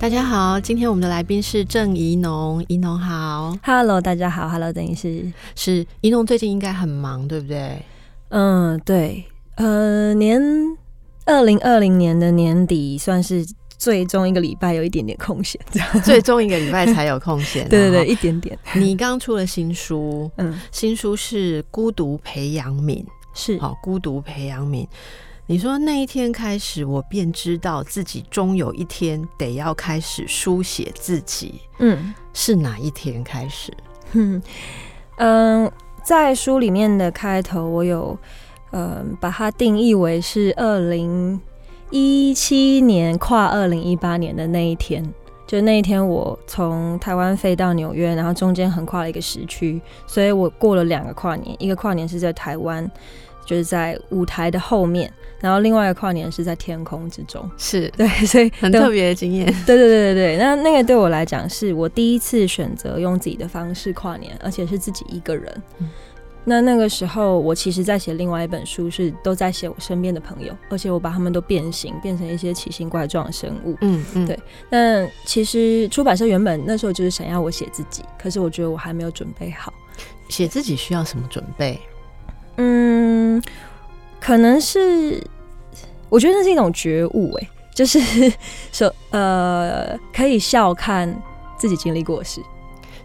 大家好，今天我们的来宾是郑怡农，怡农好，Hello，大家好，Hello，等于是是怡农最近应该很忙，对不对？嗯，对，呃，年二零二零年的年底算是最终一个礼拜有一点点空闲，这样。最终一个礼拜才有空闲，对对对，一点点。你刚出了新书，嗯，新书是《孤独培养皿》，是。好，《孤独培养皿》。你说那一天开始，我便知道自己终有一天得要开始书写自己。嗯，是哪一天开始？嗯嗯，在书里面的开头，我有嗯把它定义为是二零一七年跨二零一八年的那一天。就那一天，我从台湾飞到纽约，然后中间横跨了一个时区，所以我过了两个跨年，一个跨年是在台湾。就是在舞台的后面，然后另外一个跨年是在天空之中，是对，所以很特别的经验。对对对对对，那那个对我来讲，是我第一次选择用自己的方式跨年，而且是自己一个人。嗯、那那个时候，我其实在写另外一本书，是都在写我身边的朋友，而且我把他们都变形，变成一些奇形怪状的生物。嗯嗯，对。那其实出版社原本那时候就是想要我写自己，可是我觉得我还没有准备好。写自己需要什么准备？嗯，可能是，我觉得那是一种觉悟，哎，就是 说，呃，可以笑看自己经历过的事，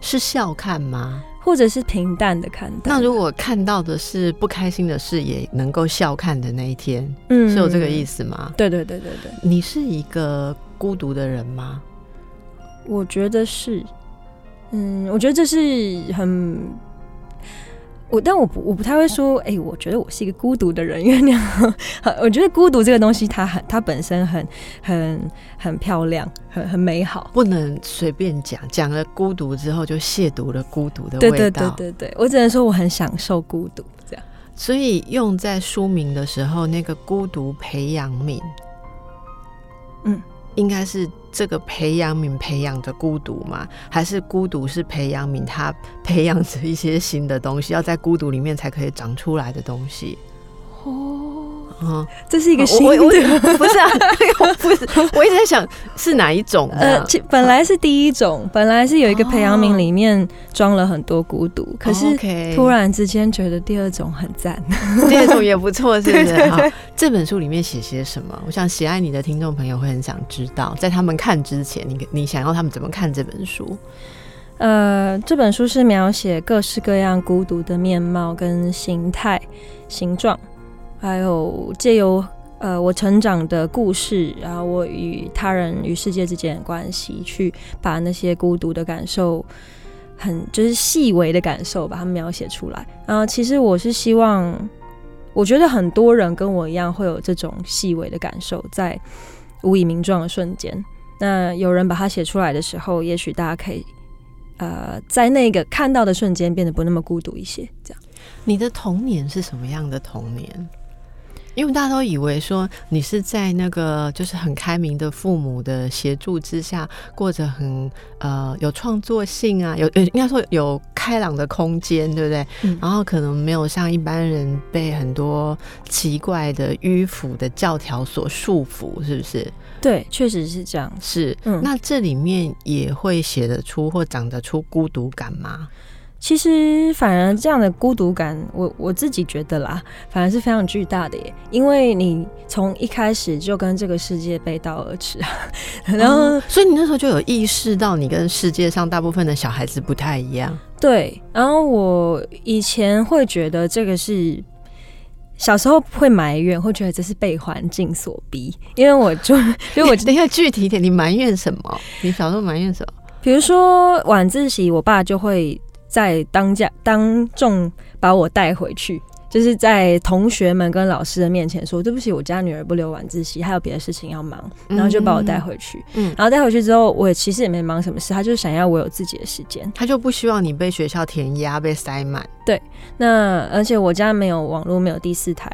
是笑看吗？或者是平淡的看待？那如果看到的是不开心的事，也能够笑看的那一天，嗯，是有这个意思吗？对对对对对。你是一个孤独的人吗？我觉得是，嗯，我觉得这是很。我但我不我不太会说，哎、欸，我觉得我是一个孤独的人，因为那样，我觉得孤独这个东西，它很它本身很很很漂亮，很很美好，不能随便讲，讲了孤独之后就亵渎了孤独的味道。对对对对对，我只能说我很享受孤独这样。所以用在书名的时候，那个孤独培养皿，嗯。应该是这个培养皿培养的孤独吗？还是孤独是培养皿，它培养着一些新的东西，要在孤独里面才可以长出来的东西？哦。嗯，这是一个新的，不是啊，不是，我一直在想是哪一种。呃，本来是第一种，本来是有一个培养皿里面装了很多孤独，可是突然之间觉得第二种很赞，第二种也不错，是不是？好，这本书里面写些什么？我想喜爱你的听众朋友会很想知道，在他们看之前，你你想要他们怎么看这本书？呃，这本书是描写各式各样孤独的面貌跟形态、形状。还有借由呃我成长的故事，然后我与他人与世界之间的关系，去把那些孤独的感受，很就是细微的感受，把它描写出来。然后其实我是希望，我觉得很多人跟我一样会有这种细微的感受，在无以名状的瞬间。那有人把它写出来的时候，也许大家可以呃在那个看到的瞬间变得不那么孤独一些。这样，你的童年是什么样的童年？因为大家都以为说你是在那个就是很开明的父母的协助之下，过着很呃有创作性啊，有应该说有开朗的空间，对不对？嗯。然后可能没有像一般人被很多奇怪的迂腐的教条所束缚，是不是？对，确实是这样。是，嗯。那这里面也会写得出或长得出孤独感吗？其实，反而这样的孤独感，我我自己觉得啦，反而是非常巨大的耶。因为你从一开始就跟这个世界背道而驰，然后、嗯，所以你那时候就有意识到，你跟世界上大部分的小孩子不太一样。对，然后我以前会觉得这个是小时候会埋怨，会觉得这是被环境所逼。因为我就，因为我等一下具体一点，你埋怨什么？你小时候埋怨什么？比如说晚自习，我爸就会。在当家当众把我带回去，就是在同学们跟老师的面前说对不起，我家女儿不留晚自习，还有别的事情要忙，然后就把我带回去。嗯，然后带回去之后，我也其实也没忙什么事，他就是想要我有自己的时间，他就不希望你被学校填鸭被塞满。对，那而且我家没有网络，没有第四台。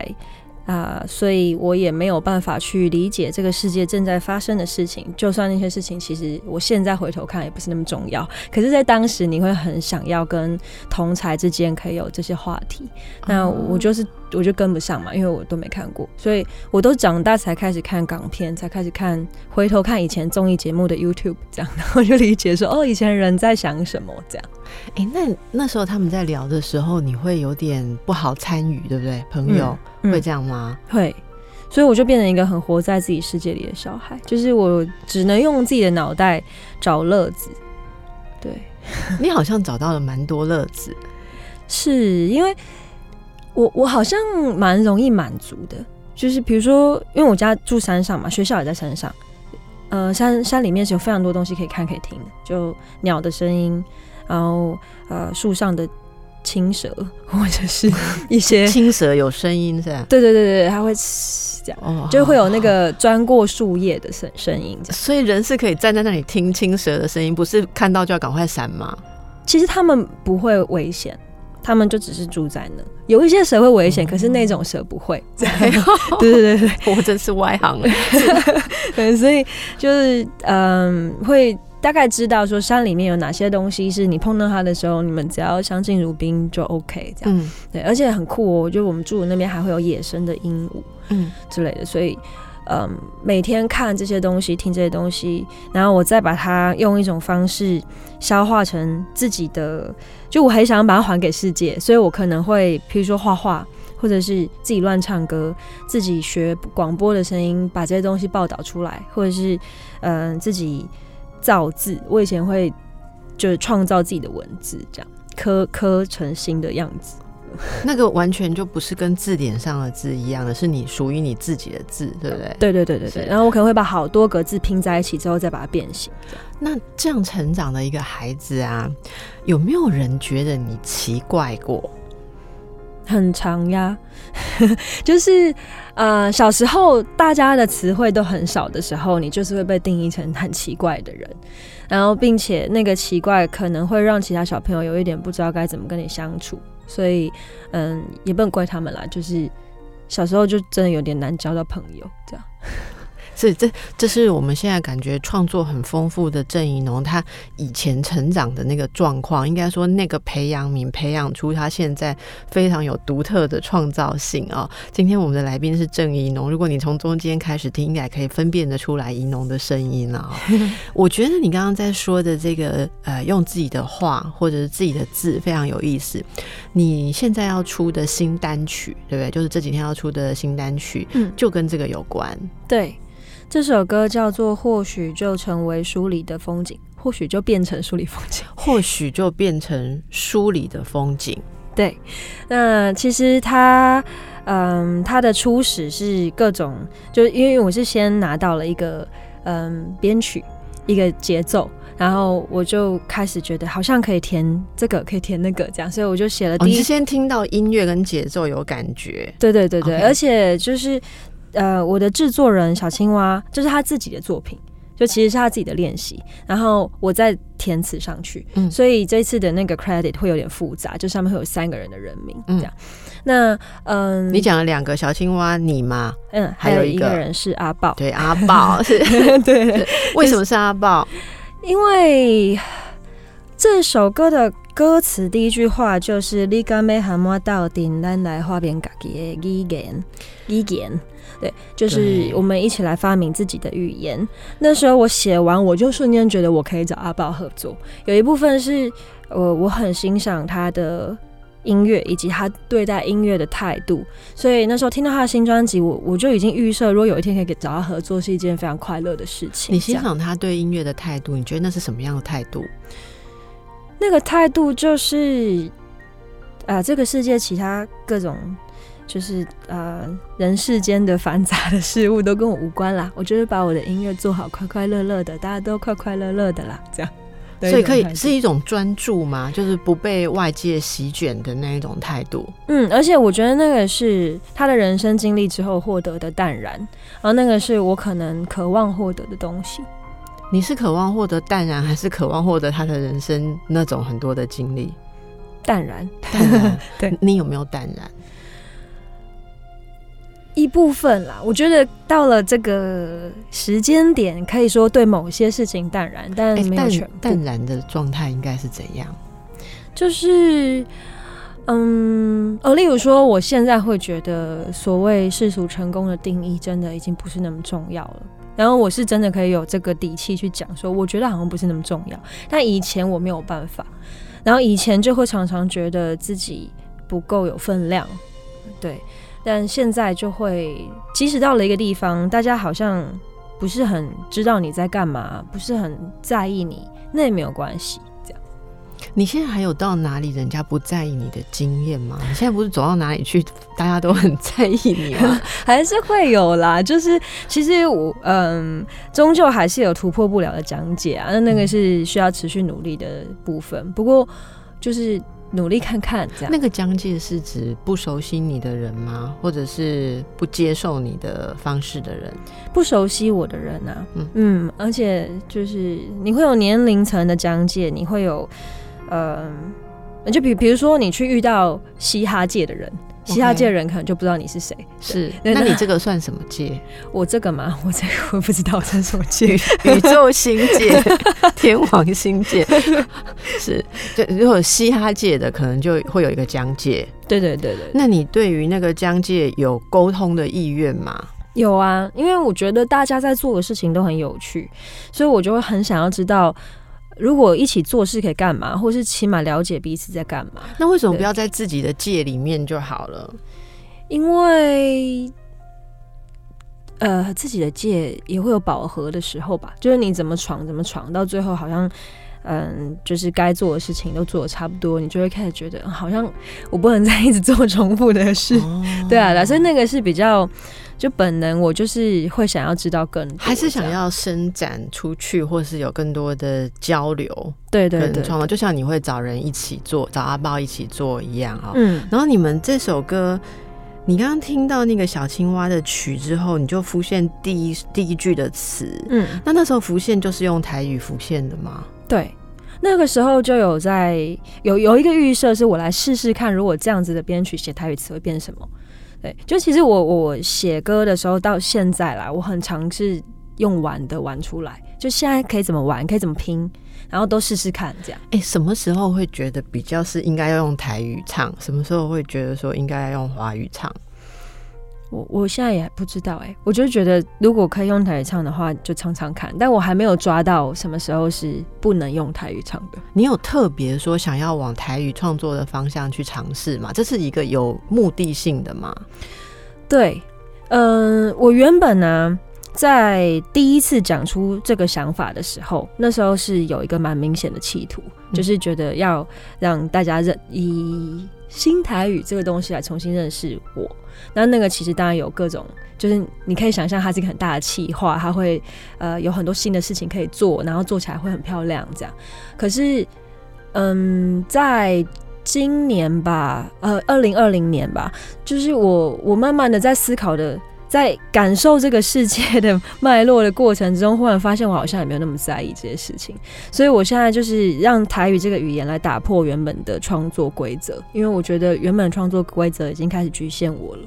啊、呃，所以我也没有办法去理解这个世界正在发生的事情。就算那些事情，其实我现在回头看也不是那么重要。可是，在当时，你会很想要跟同才之间可以有这些话题。那我就是，我就跟不上嘛，因为我都没看过，所以我都长大才开始看港片，才开始看，回头看以前综艺节目的 YouTube，这样，然后就理解说，哦，以前人在想什么这样。哎、欸，那那时候他们在聊的时候，你会有点不好参与，对不对？朋友、嗯、会这样吗？会，所以我就变成一个很活在自己世界里的小孩，就是我只能用自己的脑袋找乐子。对，你好像找到了蛮多乐子，是因为我我好像蛮容易满足的，就是比如说，因为我家住山上嘛，学校也在山上，呃，山山里面是有非常多东西可以看可以听的，就鸟的声音。然后，呃，树上的青蛇，或者是 一些青蛇有声音是吧？对对对对，它会这样，哦、就会有那个钻过树叶的声声音。所以人是可以站在那里听青蛇的声音，不是看到就要赶快闪吗？其实他们不会危险，他们就只是住在那。有一些蛇会危险，嗯、可是那种蛇不会。对 对对对，我真是外行了。对，所以就是嗯、呃，会。大概知道说山里面有哪些东西是你碰到它的时候，你们只要相敬如宾就 OK 这样。嗯，对，而且很酷哦，就我们住的那边还会有野生的鹦鹉，嗯之类的，所以嗯，每天看这些东西，听这些东西，然后我再把它用一种方式消化成自己的，就我很想把它还给世界，所以我可能会譬如说画画，或者是自己乱唱歌，自己学广播的声音，把这些东西报道出来，或者是嗯自己。造字，我以前会就是创造自己的文字，这样刻刻成新的样子。那个完全就不是跟字典上的字一样的，是你属于你自己的字，对不对？对对对对对。然后我可能会把好多个字拼在一起之后，再把它变形。那这样成长的一个孩子啊，有没有人觉得你奇怪过？很长呀，就是呃，小时候大家的词汇都很少的时候，你就是会被定义成很奇怪的人，然后并且那个奇怪可能会让其他小朋友有一点不知道该怎么跟你相处，所以嗯，也不能怪他们啦，就是小时候就真的有点难交到朋友这样。是，这这是我们现在感觉创作很丰富的郑怡农，他以前成长的那个状况，应该说那个培养皿培养出他现在非常有独特的创造性啊、哦。今天我们的来宾是郑怡农，如果你从中间开始听，应该可以分辨得出来怡农的声音了、哦。我觉得你刚刚在说的这个呃，用自己的话或者是自己的字非常有意思。你现在要出的新单曲，对不对？就是这几天要出的新单曲，嗯，就跟这个有关，对。这首歌叫做《或许就成为书里的风景》，或许就变成书里风景，或许就变成书里的风景。对，那其实它，嗯，它的初始是各种，就因为我是先拿到了一个，嗯，编曲，一个节奏，然后我就开始觉得好像可以填这个，可以填那个，这样，所以我就写了第一。哦，你是先听到音乐跟节奏有感觉？对对对对.而且就是。呃，我的制作人小青蛙，这、就是他自己的作品，就其实是他自己的练习，然后我再填词上去，嗯，所以这次的那个 credit 会有点复杂，就上面会有三个人的人名，这样。嗯、那嗯，你讲了两个小青蛙，你吗？嗯，还有一个人是阿豹，对，阿豹 是，对，为什么是阿豹？因为这首歌的歌词第一句话就是“你敢要和我到顶，咱来发明家己的语言，语言”。对，就是我们一起来发明自己的语言。那时候我写完，我就瞬间觉得我可以找阿豹合作。有一部分是，我我很欣赏他的音乐以及他对待音乐的态度，所以那时候听到他的新专辑，我我就已经预设，如果有一天可以找他合作，是一件非常快乐的事情。你欣赏他对音乐的态度，你觉得那是什么样的态度？那个态度就是，啊、呃，这个世界其他各种。就是呃，人世间的繁杂的事物都跟我无关啦。我就是把我的音乐做好，快快乐乐的，大家都快快乐乐的啦。这样，所以可以是一种专注吗？就是不被外界席卷的那一种态度。嗯，而且我觉得那个是他的人生经历之后获得的淡然，然后那个是我可能渴望获得的东西。你是渴望获得淡然，还是渴望获得他的人生那种很多的经历？淡然，淡然。对，你有没有淡然？一部分啦，我觉得到了这个时间点，可以说对某些事情淡然，但没有全部。淡，然的状态应该是怎样？就是，嗯，呃，例如说，我现在会觉得，所谓世俗成功的定义，真的已经不是那么重要了。然后我是真的可以有这个底气去讲说，我觉得好像不是那么重要。但以前我没有办法，然后以前就会常常觉得自己不够有分量，对。但现在就会，即使到了一个地方，大家好像不是很知道你在干嘛，不是很在意你，那也没有关系。这样，你现在还有到哪里人家不在意你的经验吗？你现在不是走到哪里去，大家都很在意你吗？还是会有啦，就是其实我嗯，终究还是有突破不了的讲解啊，那那个是需要持续努力的部分。不过就是。努力看看，这样。那个疆界是指不熟悉你的人吗？或者是不接受你的方式的人？不熟悉我的人啊，嗯嗯，而且就是你会有年龄层的疆界，你会有，呃，就比比如说你去遇到嘻哈界的人。其他界的人可能就不知道你是谁，是？那你这个算什么界？我这个嘛，我这个我不知道这是什么界，宇 宙星界、天王星界，是。就如果嘻哈界的，可能就会有一个疆界。对对对对。那你对于那个疆界有沟通的意愿吗？有啊，因为我觉得大家在做的事情都很有趣，所以我就会很想要知道。如果一起做事可以干嘛，或是起码了解彼此在干嘛？那为什么不要在自己的界里面就好了？因为，呃，自己的界也会有饱和的时候吧。就是你怎么闯怎么闯，到最后好像，嗯，就是该做的事情都做的差不多，你就会开始觉得好像我不能再一直做重复的事。哦、对啊，所以那个是比较。就本能，我就是会想要知道更多，还是想要伸展出去，或是有更多的交流。对对对，创作就像你会找人一起做，找阿豹一起做一样啊。嗯，然后你们这首歌，你刚刚听到那个小青蛙的曲之后，你就浮现第一第一句的词。嗯，那那时候浮现就是用台语浮现的吗？对，那个时候就有在有有一个预设，是我来试试看，如果这样子的编曲写台语词会变什么。对，就其实我我写歌的时候到现在啦，我很尝试用玩的玩出来，就现在可以怎么玩，可以怎么拼，然后都试试看这样。哎、什么时候会觉得比较是应该要用台语唱？什么时候会觉得说应该要用华语唱？我我现在也不知道哎、欸，我就觉得如果可以用台语唱的话，就唱唱看。但我还没有抓到什么时候是不能用台语唱的。你有特别说想要往台语创作的方向去尝试吗？这是一个有目的性的吗？对，嗯、呃，我原本呢，在第一次讲出这个想法的时候，那时候是有一个蛮明显的企图，嗯、就是觉得要让大家认以新台语这个东西来重新认识我。那那个其实当然有各种，就是你可以想象它是一个很大的企划，它会呃有很多新的事情可以做，然后做起来会很漂亮这样。可是，嗯，在今年吧，呃，二零二零年吧，就是我我慢慢的在思考的，在感受这个世界的脉络的过程之中，忽然发现我好像也没有那么在意这些事情，所以我现在就是让台语这个语言来打破原本的创作规则，因为我觉得原本创作规则已经开始局限我了。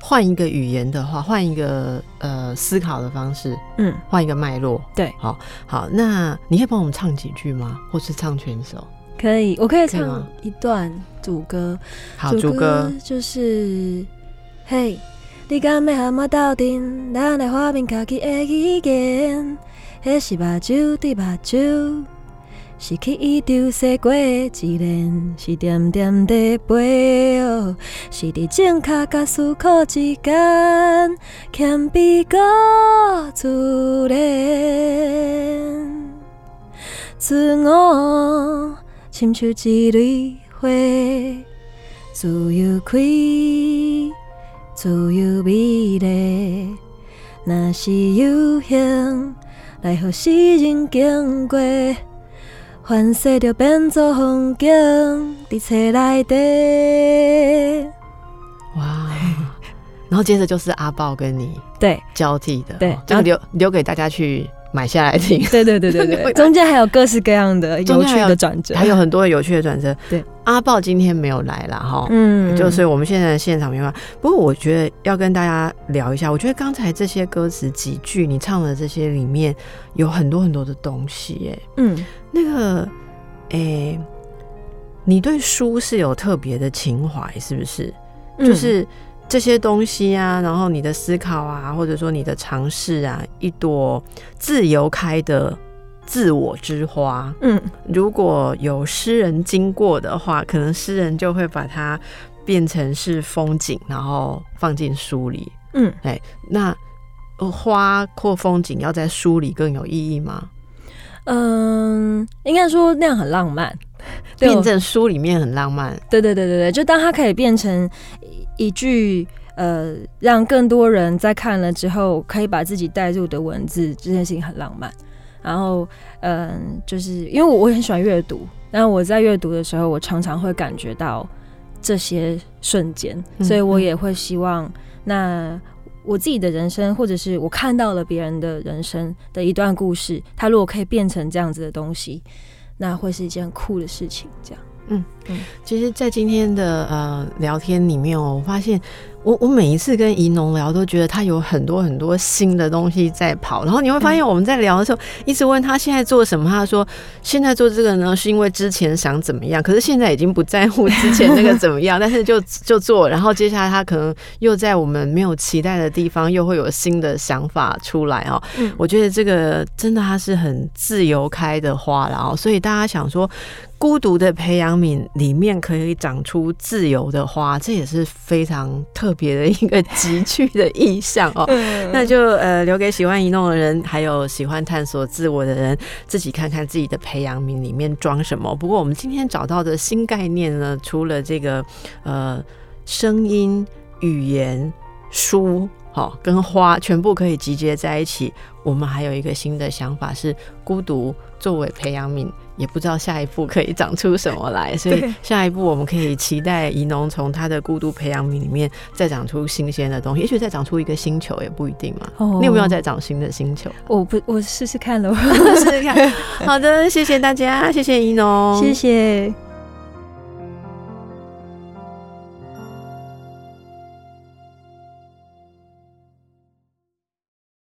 换一个语言的话，换一个呃思考的方式，嗯，换一个脉络，对，好，好，那你可以帮我们唱几句吗？或是唱全首？可以，我可以唱一段主歌。好，主歌就是，嘿，你敢要和我斗阵，咱来发明家己的语言，迄是目睭对目睭，是去伊丢洗过的自然，是点点的背，是伫正卡甲思考之间，谦卑个自然，自我。亲像一蕊花，自由开，自由美丽。若是有幸来予世人经过，凡事就变作风景，在册内底。哇！然后接着就是阿豹跟你 对交替的，对，就留留给大家去买下来听。对对对对对，中间还有各式各样的有趣的转折，还有很多有趣的转折。对，阿豹今天没有来了哈，嗯，就所以我们现在的现场没办法。不过我觉得要跟大家聊一下，我觉得刚才这些歌词几句你唱的这些里面有很多很多的东西，哎，嗯，那个，哎，你对书是有特别的情怀，是不是？就是。这些东西啊，然后你的思考啊，或者说你的尝试啊，一朵自由开的自我之花。嗯，如果有诗人经过的话，可能诗人就会把它变成是风景，然后放进书里。嗯，哎，那花或风景要在书里更有意义吗？嗯，应该说那样很浪漫，变成书里面很浪漫。对对对对对，就当它可以变成。一句呃，让更多人在看了之后可以把自己带入的文字，这件事情很浪漫。然后，嗯、呃，就是因为我我很喜欢阅读，但我在阅读的时候，我常常会感觉到这些瞬间，所以我也会希望，那我自己的人生，或者是我看到了别人的人生的一段故事，它如果可以变成这样子的东西，那会是一件很酷的事情，这样。嗯嗯，其实，在今天的呃聊天里面哦，我发现我我每一次跟怡农聊，都觉得他有很多很多新的东西在跑。然后你会发现，我们在聊的时候，一直问他现在做什么，他说现在做这个呢，是因为之前想怎么样，可是现在已经不在乎之前 那个怎么样，但是就就做。然后接下来他可能又在我们没有期待的地方，又会有新的想法出来哦。嗯，我觉得这个真的他是很自由开的花，然后所以大家想说。孤独的培养皿里面可以长出自由的花，这也是非常特别的一个极具的意象哦。那就呃留给喜欢移动的人，还有喜欢探索自我的人，自己看看自己的培养皿里面装什么。不过我们今天找到的新概念呢，除了这个呃声音、语言、书，好跟花全部可以集结在一起，我们还有一个新的想法是孤独作为培养皿。也不知道下一步可以长出什么来，所以下一步我们可以期待怡农从他的孤独培养皿里面再长出新鲜的东西，也许再长出一个星球也不一定嘛。Oh, 你有没有再长新的星球？我不，我试试看了，试试看。好的，谢谢大家，谢谢怡农，谢谢。